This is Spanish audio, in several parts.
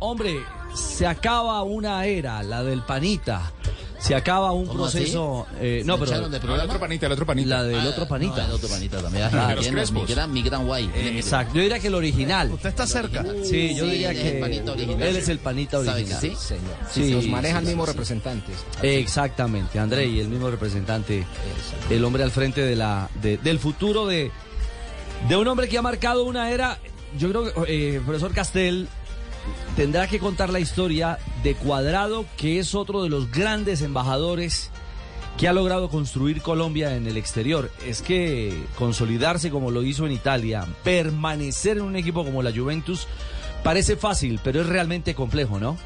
Hombre, se acaba una era, la del panita. Se acaba un ¿Cómo proceso. eh, no, ¿Se pero. El otro panita, el otro panita. La del Ah, otro panita. no, el otro panita también. Ah, los mi gran, mi gran guay. Exacto, yo diría que el original. Usted está cerca. Sí, yo Sí, diría él es que el panita original. él es el panita ¿Sabe original. que sí? Señor. Sí, los maneja sí, el mismo sí, representante. Exactamente, André, el mismo representante, el hombre al frente de la, de- del futuro de, de un hombre que ha marcado una era. Yo creo que, eh, profesor Castel, tendrá que contar la historia de Cuadrado, que es otro de los grandes embajadores que ha logrado construir Colombia en el exterior. Es que consolidarse como lo hizo en Italia, permanecer en un equipo como la Juventus, parece fácil, pero es realmente complejo, ¿no?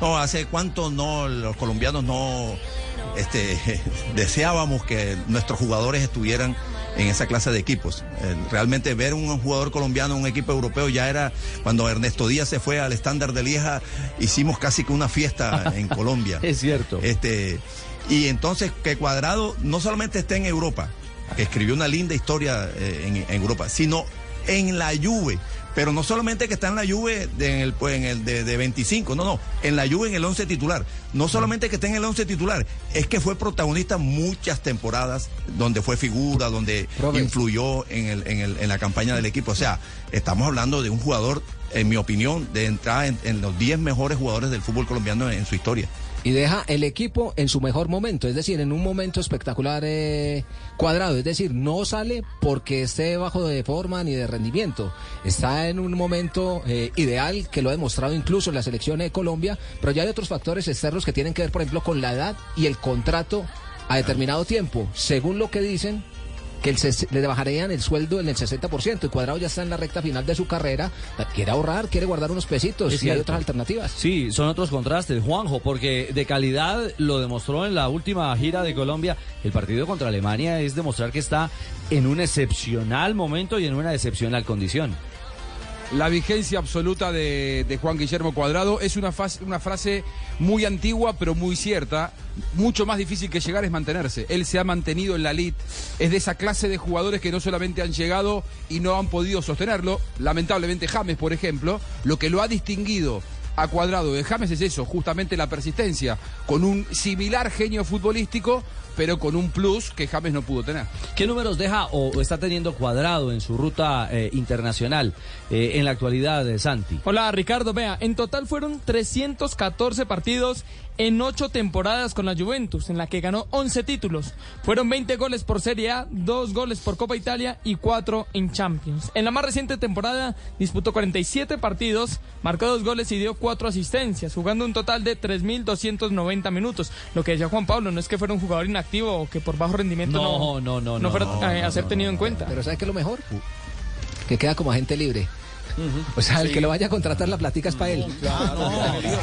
No, hace cuánto no los colombianos no este, deseábamos que nuestros jugadores estuvieran en esa clase de equipos. Eh, realmente ver un jugador colombiano en un equipo europeo ya era cuando Ernesto Díaz se fue al estándar de Lieja, hicimos casi que una fiesta en Colombia. Es cierto. Este, y entonces que Cuadrado no solamente esté en Europa, que escribió una linda historia eh, en, en Europa, sino en la Juve. Pero no solamente que está en la Juve de, en el, pues, en el de, de 25, no, no, en la Juve en el 11 titular. No solamente que esté en el 11 titular, es que fue protagonista muchas temporadas donde fue figura, donde influyó en, el, en, el, en la campaña del equipo. O sea, estamos hablando de un jugador, en mi opinión, de entrar en, en los 10 mejores jugadores del fútbol colombiano en su historia. Y deja el equipo en su mejor momento, es decir, en un momento espectacular eh, cuadrado. Es decir, no sale porque esté bajo de forma ni de rendimiento. Está en un momento eh, ideal que lo ha demostrado incluso en la selección de Colombia, pero ya hay otros factores externos que tienen que ver, por ejemplo, con la edad y el contrato a determinado tiempo. Según lo que dicen, que el le bajarían el sueldo en el 60%. Y Cuadrado ya está en la recta final de su carrera. Quiere ahorrar, quiere guardar unos pesitos Es y hay otras alternativas. Sí, son otros contrastes, Juanjo, porque de calidad lo demostró en la última gira de Colombia. El partido contra Alemania es demostrar que está en un excepcional momento y en una excepcional condición. La vigencia absoluta de, Juan Guillermo Cuadrado es una frase muy antigua pero muy cierta. Mucho más difícil que llegar es mantenerse. Él se ha mantenido en la elite. Es de esa clase de jugadores que no solamente han llegado y no han podido sostenerlo. Lamentablemente James, por ejemplo, lo que lo ha distinguido a Cuadrado de James es eso, justamente la persistencia, con un similar genio futbolístico, pero con un plus que James no pudo tener. ¿Qué números deja o está teniendo cuadrado en su ruta eh, internacional eh, en la actualidad de Santi? Hola Ricardo, vea, en total fueron 314 partidos en 8 temporadas con la Juventus, en la que ganó 11 títulos. Fueron 20 goles por Serie A, 2 goles por Copa Italia y 4 en Champions. En la más reciente temporada disputó 47 partidos, marcó 2 goles y dio 4 asistencias, jugando un total de 3.290 minutos. Lo que decía Juan Pablo, no es que fuera un jugador inactivo o que por bajo rendimiento No, no, no, no, no, fuera no, eh, a ser no, tenido no, en cuenta. Pero ¿sabes qué es lo mejor? Que queda como agente libre. O sea, el que lo vaya a contratar la platica es para él. Claro,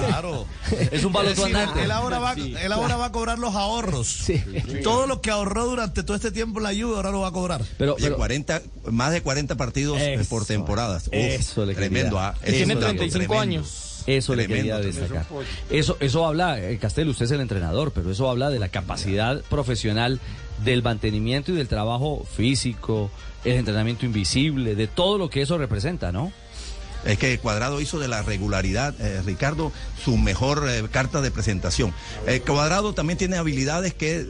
claro. Es un baloto andante. Él ahora, va, él ahora va a cobrar los ahorros. Sí. Todo lo que ahorró durante todo este tiempo en la Juve ahora lo va a cobrar. Pero, Oye, pero 40, más de 40 partidos eh, Eso, por temporadas. Uf, eso le tremendo. ah. Eso Tiene le- 35 tremendo. años. Eso le quería destacar. Eso, eso habla, eh, Castel, usted es el entrenador, pero eso habla de la capacidad profesional del mantenimiento y del trabajo físico, el entrenamiento invisible, de todo lo que eso representa, ¿no? Es que Cuadrado hizo de la regularidad, eh, Ricardo, su mejor eh, carta de presentación. Eh, Cuadrado también tiene habilidades que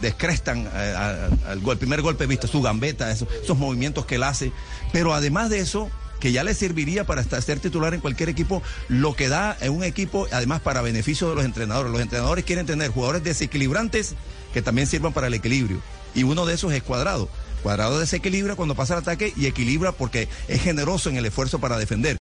descrestan al primer golpe, viste, su gambeta, eso- esos movimientos que él hace. Pero además de eso, que ya le serviría para ser titular en cualquier equipo, lo que da en un equipo, además para beneficio de los entrenadores. Los entrenadores quieren tener jugadores desequilibrantes que también sirvan para el equilibrio. Y uno de esos es Cuadrado. Cuadrado desequilibra cuando pasa el ataque y equilibra porque es generoso en el esfuerzo para defender.